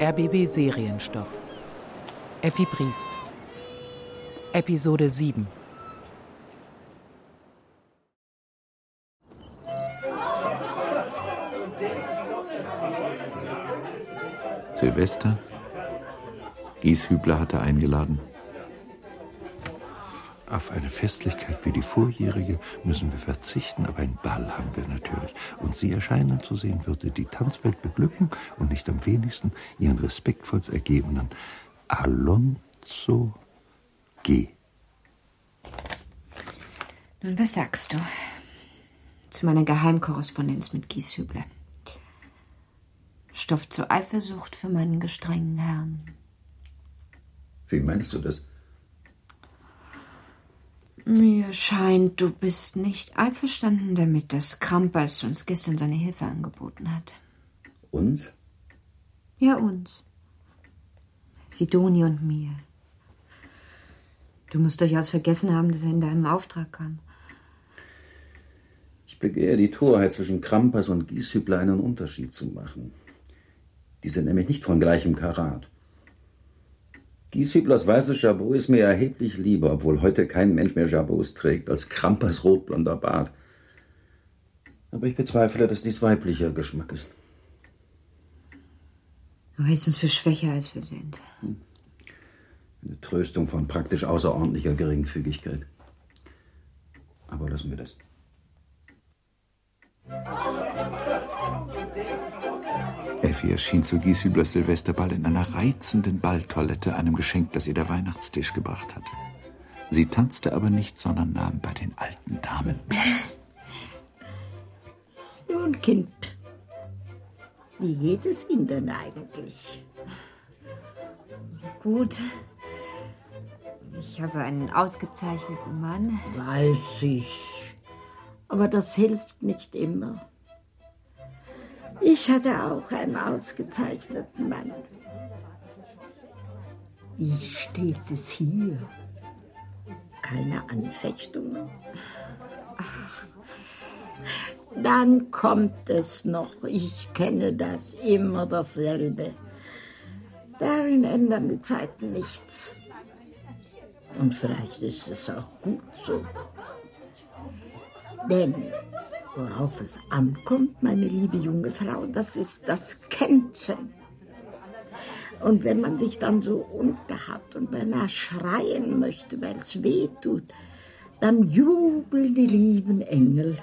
RBB Serienstoff. Effi Briest. Episode 7. Silvester. Gieshübler hatte eingeladen. Auf eine Festlichkeit wie die vorjährige müssen wir verzichten, aber einen Ball haben wir natürlich. Und Sie erscheinen zu sehen, würde die Tanzwelt beglücken und nicht am wenigsten Ihren respektvollst ergebenen Alonso G. Nun, was sagst du zu meiner Geheimkorrespondenz mit Gieshübler? Stoff zur Eifersucht für meinen gestrengen Herrn. Wie meinst du das? Mir scheint, du bist nicht einverstanden damit, dass Krampers uns gestern seine Hilfe angeboten hat. Uns? Ja, uns. Sidoni und mir. Du musst durchaus vergessen haben, dass er in deinem Auftrag kam. Ich begehe die Torheit, zwischen Krampers und Gieshübler einen Unterschied zu machen. Die sind nämlich nicht von gleichem Karat. Gieshüblers weißes Jabot ist mir erheblich lieber, obwohl heute kein Mensch mehr Jabots trägt, als Krampers rotblonder Bart. Aber ich bezweifle, dass dies weiblicher Geschmack ist. Du hältst uns für schwächer, als wir sind. Eine Tröstung von praktisch außerordentlicher Geringfügigkeit. Aber lassen wir das. Elfie erschien zu Gieshüblers Silvesterball in einer reizenden Balltoilette, einem Geschenk, das ihr der Weihnachtstisch gebracht hatte. Sie tanzte aber nicht, sondern nahm bei den alten Damen Platz. Nun, Kind, wie geht es Ihnen denn eigentlich? Gut. Ich habe einen ausgezeichneten Mann. Weiß ich. Aber das hilft nicht immer. Ich hatte auch einen ausgezeichneten Mann. Wie steht es hier? Keine Anfechtungen? Ach. Dann kommt es noch. Ich kenne das immer dasselbe. Darin ändern die Zeiten nichts. Und vielleicht ist es auch gut so. Denn worauf es ankommt, meine liebe junge Frau, das ist das Kämpfen. Und wenn man sich dann so unterhat und beinahe schreien möchte, weil es weh tut, dann jubeln die lieben Engel.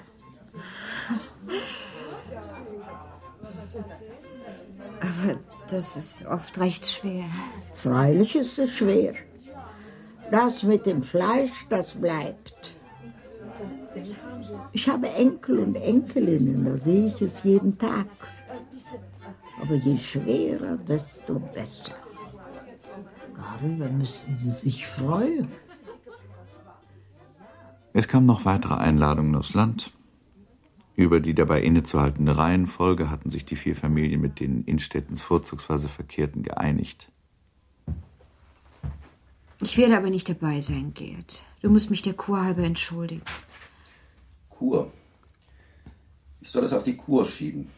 Aber das ist oft recht schwer. Freilich ist es schwer. Das mit dem Fleisch, das bleibt. Ich habe Enkel und Enkelinnen, da sehe ich es jeden Tag. Aber je schwerer, desto besser. Darüber müssen Sie sich freuen. Es kamen noch weitere Einladungen aufs Land. Über die dabei innezuhaltende Reihenfolge hatten sich die vier Familien, mit denen Innstettens vorzugsweise verkehrten, geeinigt. Ich werde aber nicht dabei sein, Gerd. Du musst mich der Kur halber entschuldigen. Kur? Ich soll es auf die Kur schieben.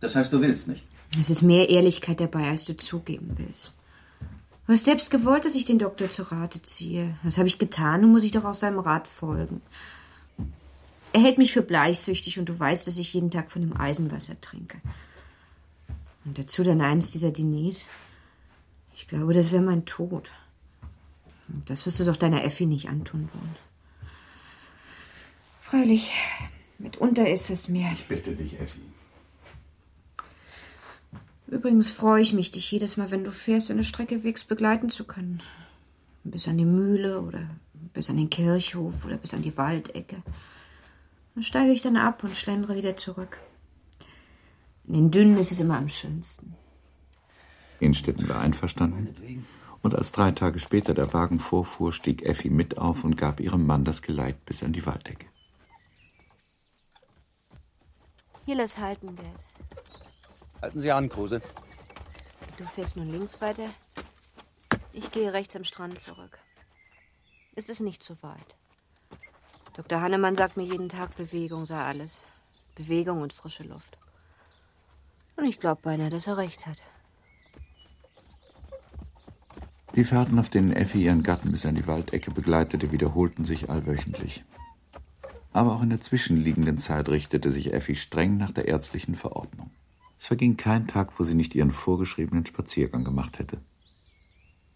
Das heißt, du willst nicht. Es ist mehr Ehrlichkeit dabei, als du zugeben willst. Du hast selbst gewollt, dass ich den Doktor zu Rate ziehe. Das habe ich getan, nun muss ich doch auch seinem Rat folgen. Er hält mich für bleichsüchtig und du weißt, dass ich jeden Tag von dem Eisenwasser trinke. Und dazu dann eines dieser Diners. Ich glaube, das wäre mein Tod. Das wirst du doch deiner Effi nicht antun wollen. Freilich, mitunter ist es mir. Ich bitte dich, Effi. Übrigens freue ich mich, dich jedes Mal, wenn du fährst, eine Strecke wegs begleiten zu können. Bis an die Mühle oder bis an den Kirchhof oder bis an die Waldecke. Dann steige ich dann ab und schlendere wieder zurück. In den Dünnen ist es immer am schönsten. Innstetten war einverstanden. Und als drei Tage später der Wagen vorfuhr, stieg Effi mit auf und gab ihrem Mann das Geleit bis an die Walddecke. Hier lass halten, Gerd. Halten Sie an, Kruse. Du fährst nun links weiter. Ich gehe rechts am Strand zurück. Es ist nicht so weit. Dr. Hannemann sagt mir jeden Tag, Bewegung sei alles. Bewegung und frische Luft. Und ich glaube beinahe, dass er recht hat. Die Fahrten, auf denen Effi ihren Gatten bis an die Waldecke begleitete, wiederholten sich allwöchentlich. Aber auch in der zwischenliegenden Zeit richtete sich Effi streng nach der ärztlichen Verordnung. Es verging kein Tag, wo sie nicht ihren vorgeschriebenen Spaziergang gemacht hätte.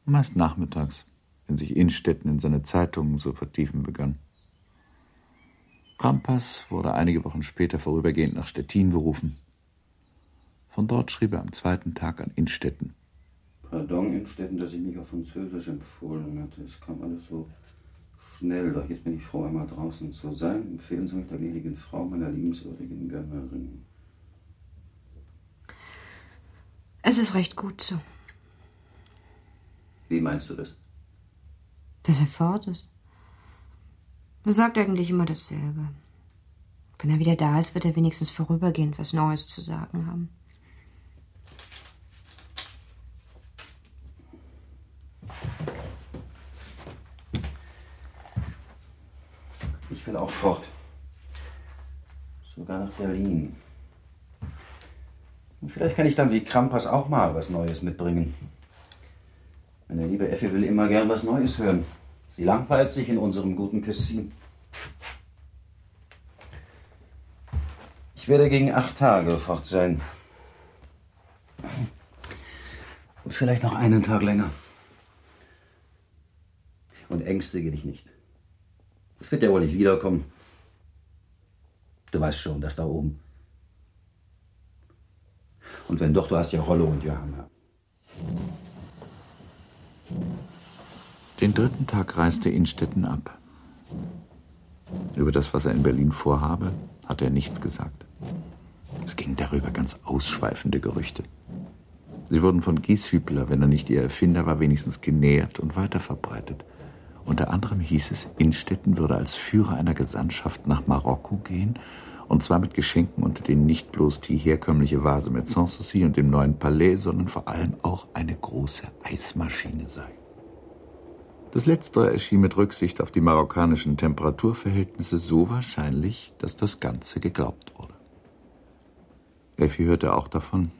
Meist nachmittags, wenn sich Innstetten in seine Zeitungen zu vertiefen begann. Krampas wurde einige Wochen später vorübergehend nach Stettin berufen. Von dort schrieb er am zweiten Tag an Innstetten. Pardon, Innstetten, dass ich mich auf Französisch empfohlen hatte. Es kam alles so schnell, doch jetzt bin ich froh, einmal draußen zu sein. Empfehlen Sie mich der wenigen Frau meiner liebenswürdigen Gönnerin. Es ist recht gut so. Wie meinst du das? Dass er fort ist. Er sagt eigentlich immer dasselbe. Wenn er wieder da ist, wird er wenigstens vorübergehend was Neues zu sagen haben. Ich will auch fort. Sogar nach Berlin. Und vielleicht kann ich dann wie Krampas auch mal was Neues mitbringen. Meine liebe Effi will immer gern was Neues hören. Sie langweilt sich in unserem guten Kessin. Ich werde gegen acht Tage fort sein. Und vielleicht noch einen Tag länger. Und ängstige dich nicht. Es wird ja wohl nicht wiederkommen. Du weißt schon, dass da oben. Und wenn doch, du hast ja Rollo und Johanna. Den dritten Tag reiste Innstetten ab. Über das, was er in Berlin vorhabe, hatte er nichts gesagt. Es gingen darüber ganz ausschweifende Gerüchte. Sie wurden von Gieshübler, wenn er nicht ihr Erfinder war, wenigstens genährt und weiterverbreitet. Unter anderem hieß es, Innstetten würde als Führer einer Gesandtschaft nach Marokko gehen, und zwar mit Geschenken, unter denen nicht bloß die herkömmliche Vase mit Sanssouci und dem neuen Palais, sondern vor allem auch eine große Eismaschine sei. Das Letztere erschien mit Rücksicht auf die marokkanischen Temperaturverhältnisse so wahrscheinlich, dass das Ganze geglaubt wurde. Effi hörte auch davon,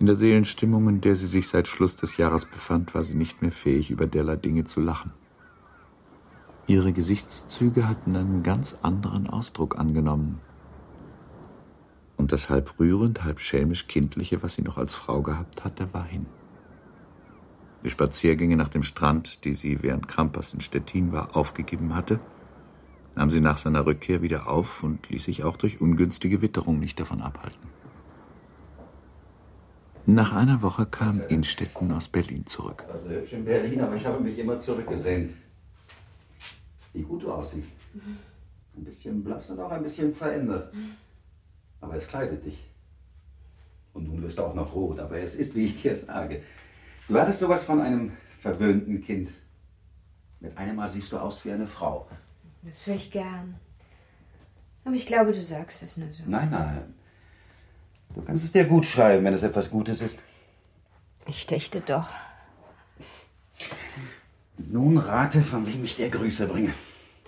in der Seelenstimmung, in der sie sich seit Schluss des Jahres befand, war sie nicht mehr fähig, über derlei Dinge zu lachen. Ihre Gesichtszüge hatten einen ganz anderen Ausdruck angenommen. Und das halb rührend, halb schelmisch kindliche, was sie noch als Frau gehabt hatte, war hin. Die Spaziergänge nach dem Strand, die sie während Krampas in Stettin war, aufgegeben hatte, nahm sie nach seiner Rückkehr wieder auf und ließ sich auch durch ungünstige Witterung nicht davon abhalten. Nach einer Woche kam Innstetten aus Berlin zurück. Also hübsch in Berlin, aber ich habe mich immer zurückgesehen. Wie gut du aussiehst. Ein bisschen blass und auch ein bisschen verändert. Aber es kleidet dich. Und nun wirst du auch noch rot, aber es ist, wie ich dir sage. Du hattest sowas von einem verwöhnten Kind. Mit einem Mal siehst du aus wie eine Frau. Das höre ich gern. Aber ich glaube, du sagst es nur so. Nein, nein. Du kannst es dir gut schreiben, wenn es etwas Gutes ist. Ich dächte doch. Nun rate, von wem ich dir Grüße bringe.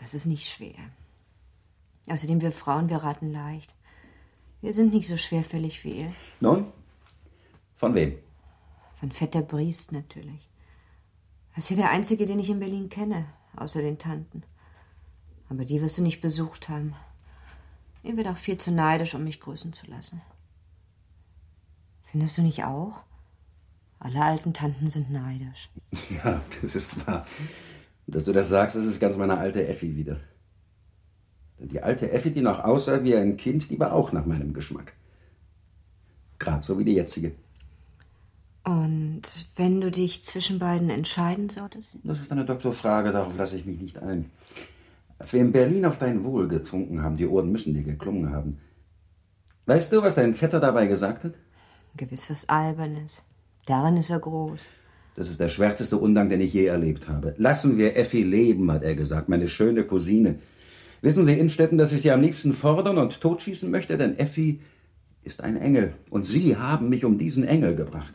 Das ist nicht schwer. Außerdem, wir Frauen, wir raten leicht. Wir sind nicht so schwerfällig wie ihr. Nun? Von wem? Von Vetter Briest natürlich. Das ist ja der einzige, den ich in Berlin kenne, außer den Tanten. Aber die wirst du nicht besucht haben. Ihr wird auch viel zu neidisch, um mich grüßen zu lassen. Findest du nicht auch? Alle alten Tanten sind neidisch. Ja, das ist wahr. Dass du das sagst, das ist ganz meine alte Effi wieder. Denn die alte Effi, die noch aussah wie ein Kind, die war auch nach meinem Geschmack. Gerade so wie die jetzige. Und wenn du dich zwischen beiden entscheiden solltest? Das ist eine Doktorfrage, darauf lasse ich mich nicht ein. Als wir in Berlin auf dein Wohl getrunken haben, die Ohren müssen dir geklungen haben. Weißt du, was dein Vetter dabei gesagt hat? Gewiss was Albernes. Darin ist er groß. Das ist der schwärzeste Undank, den ich je erlebt habe. Lassen wir Effi leben, hat er gesagt, meine schöne Cousine. Wissen Sie, Innstetten, dass ich sie am liebsten fordern und totschießen möchte, denn Effi ist ein Engel und Sie haben mich um diesen Engel gebracht.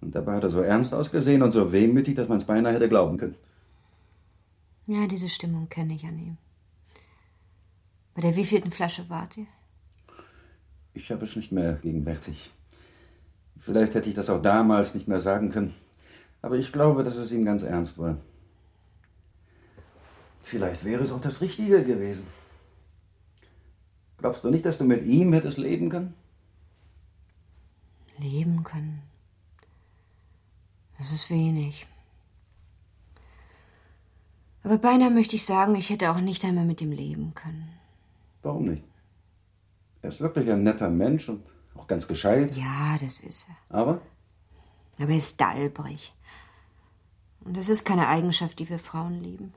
Und dabei hat er so ernst ausgesehen und so wehmütig, dass man es beinahe hätte glauben können. Ja, diese Stimmung kenne ich an ihm. Bei der wievielten Flasche wart ihr? Ich habe es nicht mehr gegenwärtig. Vielleicht hätte ich das auch damals nicht mehr sagen können. Aber ich glaube, dass es ihm ganz ernst war. Vielleicht wäre es auch das Richtige gewesen. Glaubst du nicht, dass du mit ihm hättest leben können? Leben können. Das ist wenig. Aber beinahe möchte ich sagen, ich hätte auch nicht einmal mit ihm leben können. Warum nicht? Er ist wirklich ein netter Mensch und auch ganz gescheit. Ja, das ist er. Aber? Aber er ist dalbrig. Und das ist keine Eigenschaft, die wir Frauen lieben.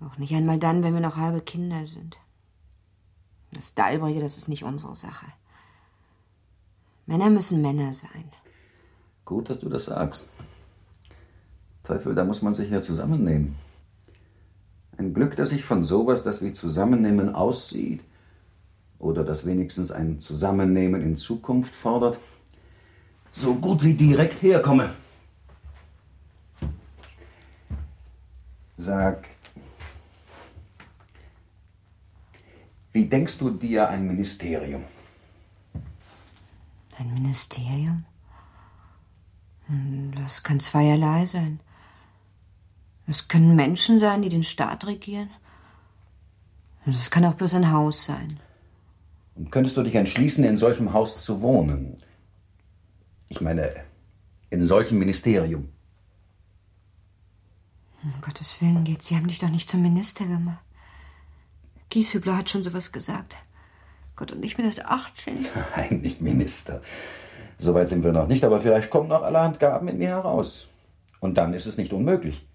Auch nicht einmal dann, wenn wir noch halbe Kinder sind. Das Dalbrige, das ist nicht unsere Sache. Männer müssen Männer sein. Gut, dass du das sagst. Teufel, da muss man sich ja zusammennehmen. Ein Glück, dass ich von sowas, das wie Zusammennehmen aussieht, oder das wenigstens ein Zusammennehmen in Zukunft fordert, so gut wie direkt herkomme. Sag, wie denkst du dir ein Ministerium? Ein Ministerium? Hm, Das kann zweierlei sein. Es können Menschen sein, die den Staat regieren. Und es kann auch bloß ein Haus sein. Und könntest du dich entschließen, in solchem Haus zu wohnen? Ich meine, in solchem Ministerium. Um Gottes Willen geht's. Sie haben dich doch nicht zum Minister gemacht. Gieshübler hat schon sowas gesagt. Gott, und ich bin erst 18. Nein, nicht Minister. Soweit sind wir noch nicht, aber vielleicht kommen noch allerhand Gaben in mir heraus. Und dann ist es nicht unmöglich.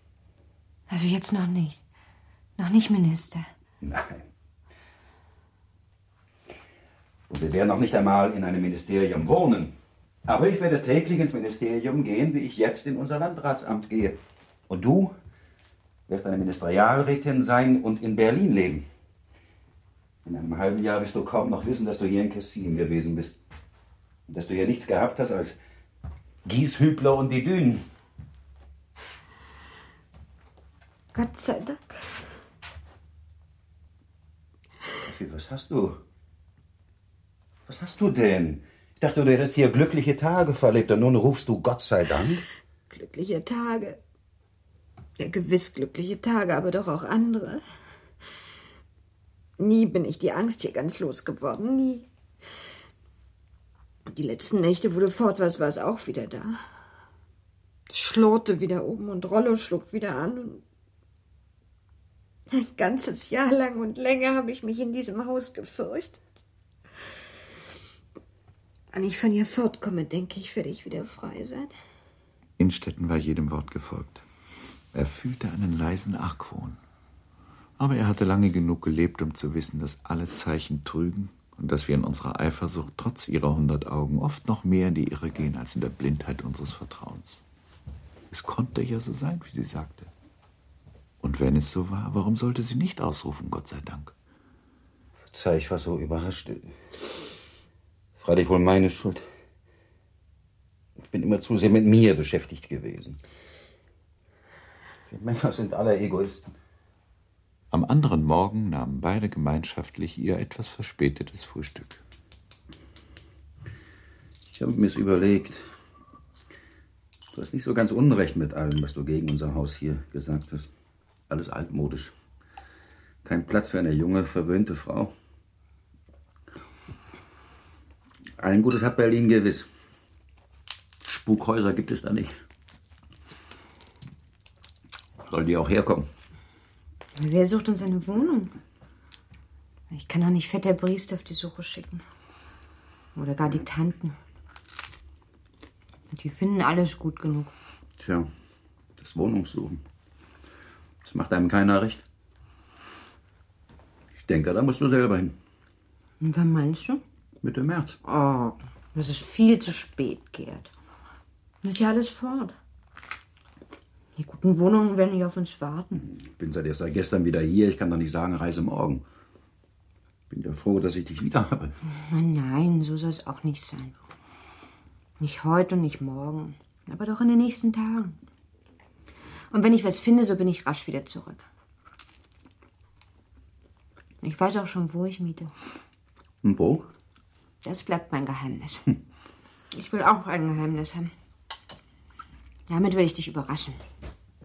Also jetzt noch nicht. Noch nicht Minister. Nein. Und wir werden noch nicht einmal in einem Ministerium wohnen. Aber ich werde täglich ins Ministerium gehen, wie ich jetzt in unser Landratsamt gehe. Und du wirst eine Ministerialrätin sein und in Berlin leben. In einem halben Jahr wirst du kaum noch wissen, dass du hier in Kessin gewesen bist. Und dass du hier nichts gehabt hast als Gieshübler und die Dünen. Gott sei Dank. Effi, was hast du? Was hast du denn? Ich dachte, du hättest hier glückliche Tage verlebt und nun rufst du Gott sei Dank. Glückliche Tage. Ja, gewiss glückliche Tage, aber doch auch andere. Nie bin ich die Angst hier ganz losgeworden, nie. Die letzten Nächte, wo du fort warst, war es auch wieder da. Es schlurrte wieder oben und Rollo schlug wieder an. Und ein ganzes Jahr lang und länger habe ich mich in diesem Haus gefürchtet. Wenn ich von hier fortkomme, denke ich, werde ich wieder frei sein. Innstetten war jedem Wort gefolgt. Er fühlte einen leisen Argwohn. Aber er hatte lange genug gelebt, um zu wissen, dass alle Zeichen trügen und dass wir in unserer Eifersucht trotz ihrer hundert Augen oft noch mehr in die Irre gehen als in der Blindheit unseres Vertrauens. Es konnte ja so sein, wie sie sagte. Und wenn es so war, warum sollte sie nicht ausrufen, Gott sei Dank? Verzeih, ich war so überrascht. Freilich wohl meine Schuld. Ich bin immer zu sehr mit mir beschäftigt gewesen. Wir Männer sind alle Egoisten. Am anderen Morgen nahmen beide gemeinschaftlich ihr etwas verspätetes Frühstück. Ich habe mir's überlegt. Du hast nicht so ganz unrecht mit allem, was du gegen unser Haus hier gesagt hast. Alles altmodisch. Kein Platz für eine junge, verwöhnte Frau. Ein Gutes hat Berlin gewiss. Spukhäuser gibt es da nicht. Soll die auch herkommen? Wer sucht uns eine Wohnung? Ich kann doch nicht Vetter Briest auf die Suche schicken. Oder gar die Tanten. Die finden alles gut genug. Tja, das Wohnungssuchen. Das macht einem keiner recht. Ich denke, da musst du selber hin. Und wann meinst du? Mitte März. Oh, das ist viel zu spät, Gerd. Ist ja alles fort. Die guten Wohnungen werden nicht auf uns warten. Ich bin seit erst seit gestern wieder hier. Ich kann doch nicht sagen, reise morgen. Bin ja froh, dass ich dich wieder habe. Nein, nein, so soll es auch nicht sein. Nicht heute und nicht morgen, aber doch in den nächsten Tagen. Und wenn ich was finde, so bin ich rasch wieder zurück. Ich weiß auch schon, wo ich miete. Und wo? Das bleibt mein Geheimnis. Ich will auch ein Geheimnis haben. Damit will ich dich überraschen.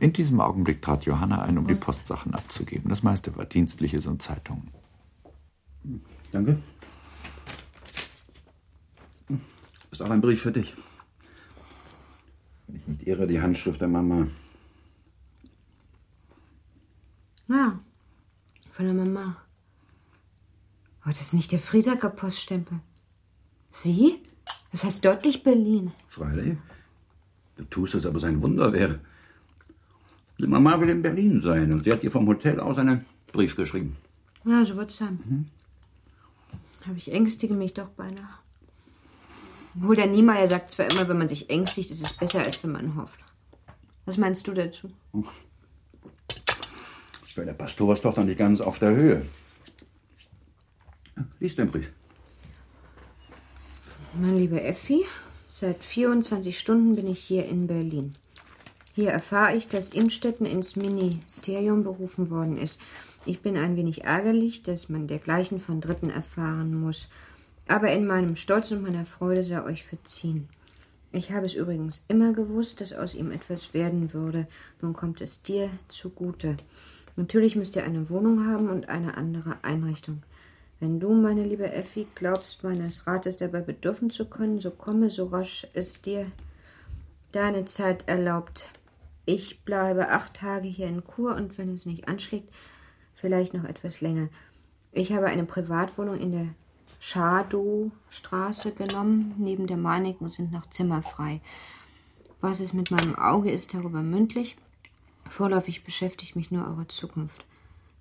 In diesem Augenblick trat Johanna ein, um Was? die Postsachen abzugeben. Das meiste war Dienstliches und Zeitungen. Danke. Ist auch ein Brief für dich. Wenn ich nicht irre, die Handschrift der Mama. Ja, von der Mama. Aber das ist nicht der Friesacker Poststempel. Sie? Das heißt deutlich Berlin. Freilich. Du tust es, aber sein Wunder wäre. Die Mama will in Berlin sein und sie hat dir vom Hotel aus einen Brief geschrieben. Ja, so wird es sein. Mhm. Aber ich ängstige mich doch beinahe. Obwohl der Niemeyer sagt zwar immer, wenn man sich ängstigt, ist es besser, als wenn man hofft. Was meinst du dazu? Weil der Pastor ist doch noch nicht ganz auf der Höhe. Lies den Brief. Mein lieber Effi, seit 24 Stunden bin ich hier in Berlin. Hier erfahre ich, dass Innstetten ins Ministerium berufen worden ist. Ich bin ein wenig ärgerlich, dass man dergleichen von Dritten erfahren muss. Aber in meinem Stolz und meiner Freude sei euch verziehen. Ich habe es übrigens immer gewusst, dass aus ihm etwas werden würde. Nun kommt es dir zugute. Natürlich müsst ihr eine Wohnung haben und eine andere Einrichtung. Wenn du, meine liebe Effi, glaubst, meines Rates dabei bedürfen zu können, so komme, so rasch es dir deine Zeit erlaubt. Ich bleibe acht Tage hier in Kur und wenn es nicht anschlägt, vielleicht noch etwas länger. Ich habe eine Privatwohnung in der Schadowstraße genommen. Neben der meinigen sind noch Zimmer frei. Was es mit meinem Auge ist, darüber mündlich. Vorläufig beschäftigt mich nur eure Zukunft.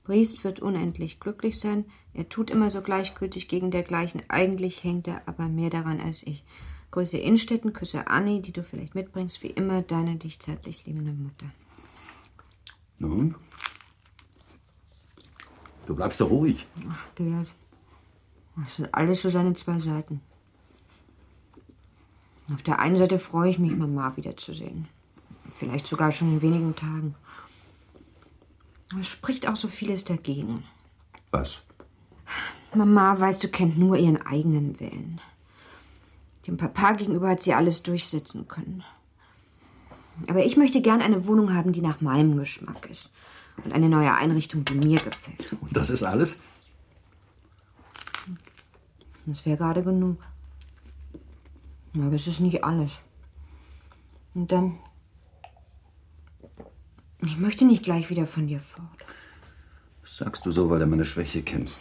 Briest wird unendlich glücklich sein. Er tut immer so gleichgültig gegen dergleichen. Eigentlich hängt er aber mehr daran als ich. Grüße Innstetten, küsse Annie, die du vielleicht mitbringst. Wie immer, deine dich zärtlich liebende Mutter. Nun? Du bleibst doch ruhig. Ach, Gerd. Das sind alles so seine zwei Seiten. Auf der einen Seite freue ich mich, Mama wiederzusehen. Vielleicht sogar schon in wenigen Tagen. Es spricht auch so vieles dagegen. Was? Mama, weißt du, kennt nur ihren eigenen Willen. Dem Papa gegenüber hat sie alles durchsetzen können. Aber ich möchte gern eine Wohnung haben, die nach meinem Geschmack ist. Und eine neue Einrichtung, die mir gefällt. Und das ist alles? Das wäre gerade genug. Aber es ist nicht alles. Und dann. Ich möchte nicht gleich wieder von dir fort. Das sagst du so, weil du meine Schwäche kennst.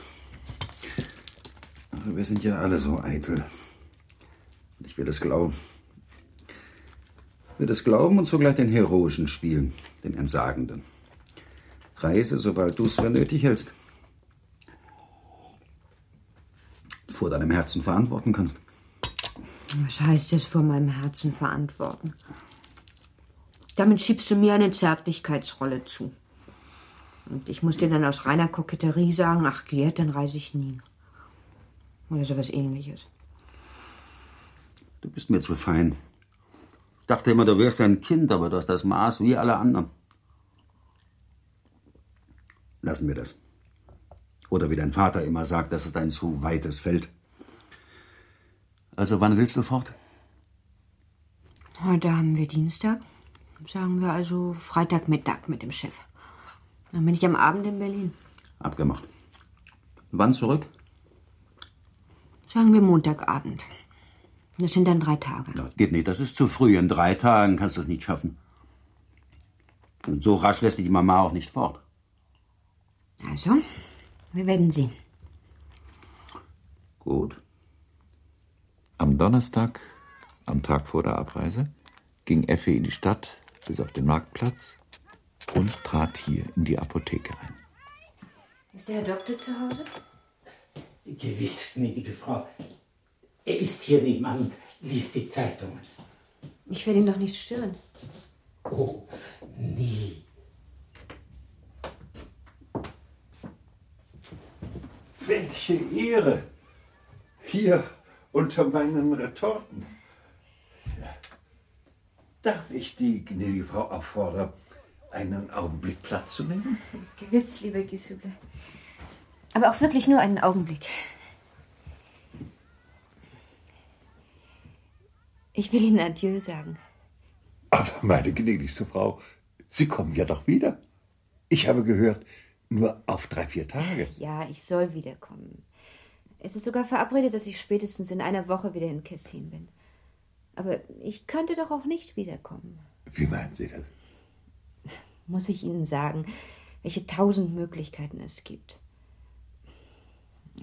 Aber wir sind ja alle so eitel. Ich will es glauben. Ich will es glauben und zugleich den Heroischen spielen, den Entsagenden. Reise, sobald du es für nötig hältst. Vor deinem Herzen verantworten kannst. Was heißt es vor meinem Herzen verantworten? Damit schiebst du mir eine Zärtlichkeitsrolle zu. Und ich muss dir dann aus reiner Koketterie sagen, ach Gerd, dann reise ich nie. Oder sowas ähnliches. Du bist mir zu fein. Ich dachte immer, du wärst ein Kind, aber du hast das Maß wie alle anderen. Lassen wir das. Oder wie dein Vater immer sagt, das ist ein zu weites Feld. Also wann willst du fort? Heute haben wir Dienstag. Sagen wir also Freitagmittag mit dem Chef. Dann bin ich am Abend in Berlin. Abgemacht. Wann zurück? Sagen wir Montagabend. Das sind dann drei Tage. Das geht nicht, das ist zu früh. In drei Tagen kannst du es nicht schaffen. Und so rasch lässt dich die Mama auch nicht fort. Also, wir werden sehen. Gut. Am Donnerstag, am Tag vor der Abreise, ging Effi in die Stadt bis auf den Marktplatz und trat hier in die Apotheke ein. Ist der Herr Doktor zu Hause? Gewiss, gnädige Frau. Er ist hier nebenan und liest die Zeitungen. Ich werde ihn doch nicht stören. Oh, nie. Welche Ehre! Hier unter meinen Retorten. Darf ich die gnädige Frau auffordern, einen Augenblick Platz zu nehmen? Gewiss, lieber Gisüble. Aber auch wirklich nur einen Augenblick. Ich will Ihnen Adieu sagen. Aber meine gnädigste Frau, Sie kommen ja doch wieder. Ich habe gehört, nur auf drei, vier Tage. Ja, ich soll wiederkommen. Es ist sogar verabredet, dass ich spätestens in einer Woche wieder in Kessin bin. Aber ich könnte doch auch nicht wiederkommen. Wie meinen Sie das? Muss ich Ihnen sagen, welche tausend Möglichkeiten es gibt.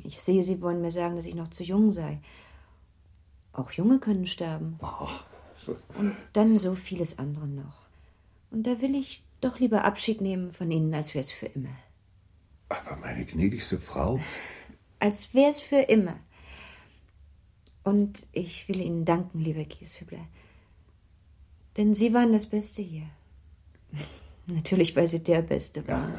Ich sehe, Sie wollen mir sagen, dass ich noch zu jung sei. Auch Junge können sterben. Ach, Und dann so vieles andere noch. Und da will ich doch lieber Abschied nehmen von Ihnen, als wäre es für immer. aber meine gnädigste Frau, Als wäre es für immer. Und ich will Ihnen danken, lieber Gieshübler. Denn Sie waren das Beste hier. Natürlich, weil Sie der Beste waren.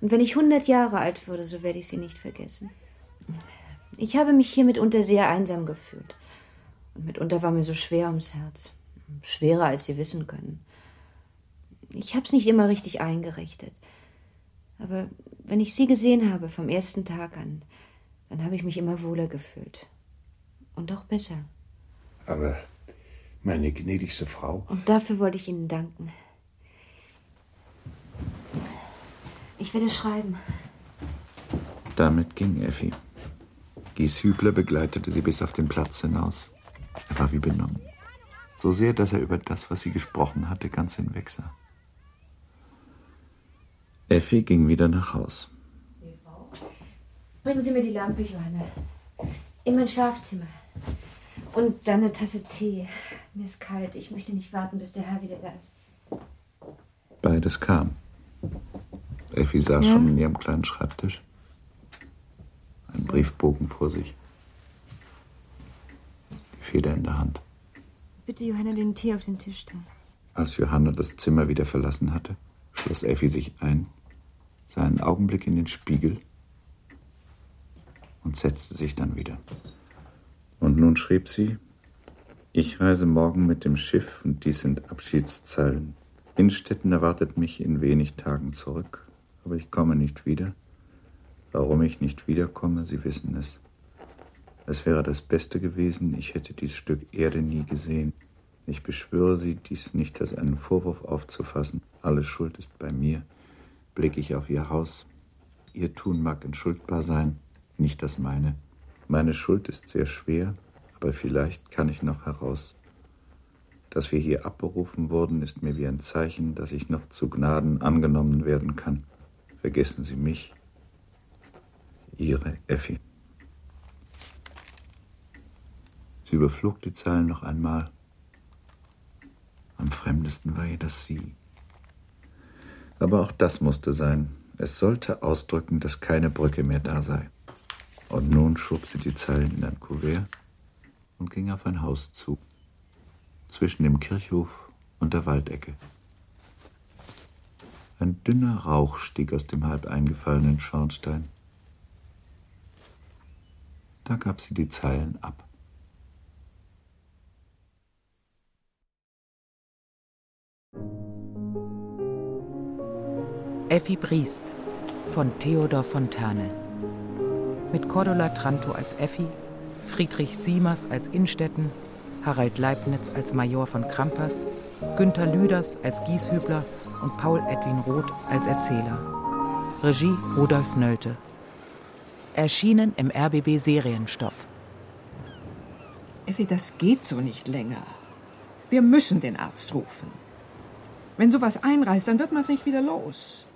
Und wenn ich hundert Jahre alt würde, so werde ich Sie nicht vergessen. Ich habe mich hier mitunter sehr einsam gefühlt. Und mitunter war mir so schwer ums Herz. Schwerer, als Sie wissen können. Ich habe es nicht immer richtig eingerichtet. Aber wenn ich Sie gesehen habe vom ersten Tag an, dann habe ich mich immer wohler gefühlt. Und auch besser. aber meine gnädigste Frau, Und dafür wollte ich Ihnen danken. Ich werde schreiben. Damit ging Effi. Gieshübler begleitete sie bis auf den Platz hinaus. Er war wie benommen. So sehr, dass er über das, was sie gesprochen hatte, ganz hinweg sah. Effi ging wieder nach Haus. Bringen Sie mir die Lampe, Johanna. In mein Schlafzimmer. Und dann eine Tasse Tee. Mir ist kalt. Ich möchte nicht warten, bis der Herr wieder da ist. Beides kam. Effi saß Ja? schon in ihrem kleinen Schreibtisch. Ein Briefbogen vor sich. Die Feder in der Hand. Bitte, Johanna, den Tee auf den Tisch stellen. Als Johanna das Zimmer wieder verlassen hatte, schloss Effi sich ein, sah einen Augenblick in den Spiegel und setzte sich dann wieder. Und nun schrieb sie, ich reise morgen mit dem Schiff und dies sind Abschiedszeilen. Innstetten erwartet mich in wenig Tagen zurück, aber ich komme nicht wieder. Warum ich nicht wiederkomme, Sie wissen es. Es wäre das Beste gewesen, ich hätte dies Stück Erde nie gesehen. Ich beschwöre Sie, dies nicht als einen Vorwurf aufzufassen. Alle Schuld ist bei mir. Blicke ich auf Ihr Haus. Ihr Tun mag entschuldbar sein, nicht das meine. Meine Schuld ist sehr schwer, aber vielleicht kann ich noch heraus. Dass wir hier abberufen wurden, ist mir wie ein Zeichen, dass ich noch zu Gnaden angenommen werden kann. Vergessen Sie mich. Ihre Effi. Sie überflog die Zeilen noch einmal. Am fremdesten war ihr das Sie. Aber auch das musste sein. Es sollte ausdrücken, dass keine Brücke mehr da sei. Und nun schob sie die Zeilen in ein Kuvert und ging auf ein Haus zu, zwischen dem Kirchhof und der Waldecke. Ein dünner Rauch stieg aus dem halb eingefallenen Schornstein. Da gab sie die Zeilen ab. Effi Briest von Theodor Fontane. Mit Cordula Tranto als Effi, Friedrich Siemers als Innstetten, Harald Leibniz als Major von Krampas, Günther Lüders als Gieshübler und Paul Edwin Roth als Erzähler. Regie Rudolf Nölte. Erschienen im RBB Serienstoff. Effi, das geht so nicht länger. Wir müssen den Arzt rufen. Wenn sowas einreißt, dann wird man es nicht wieder los.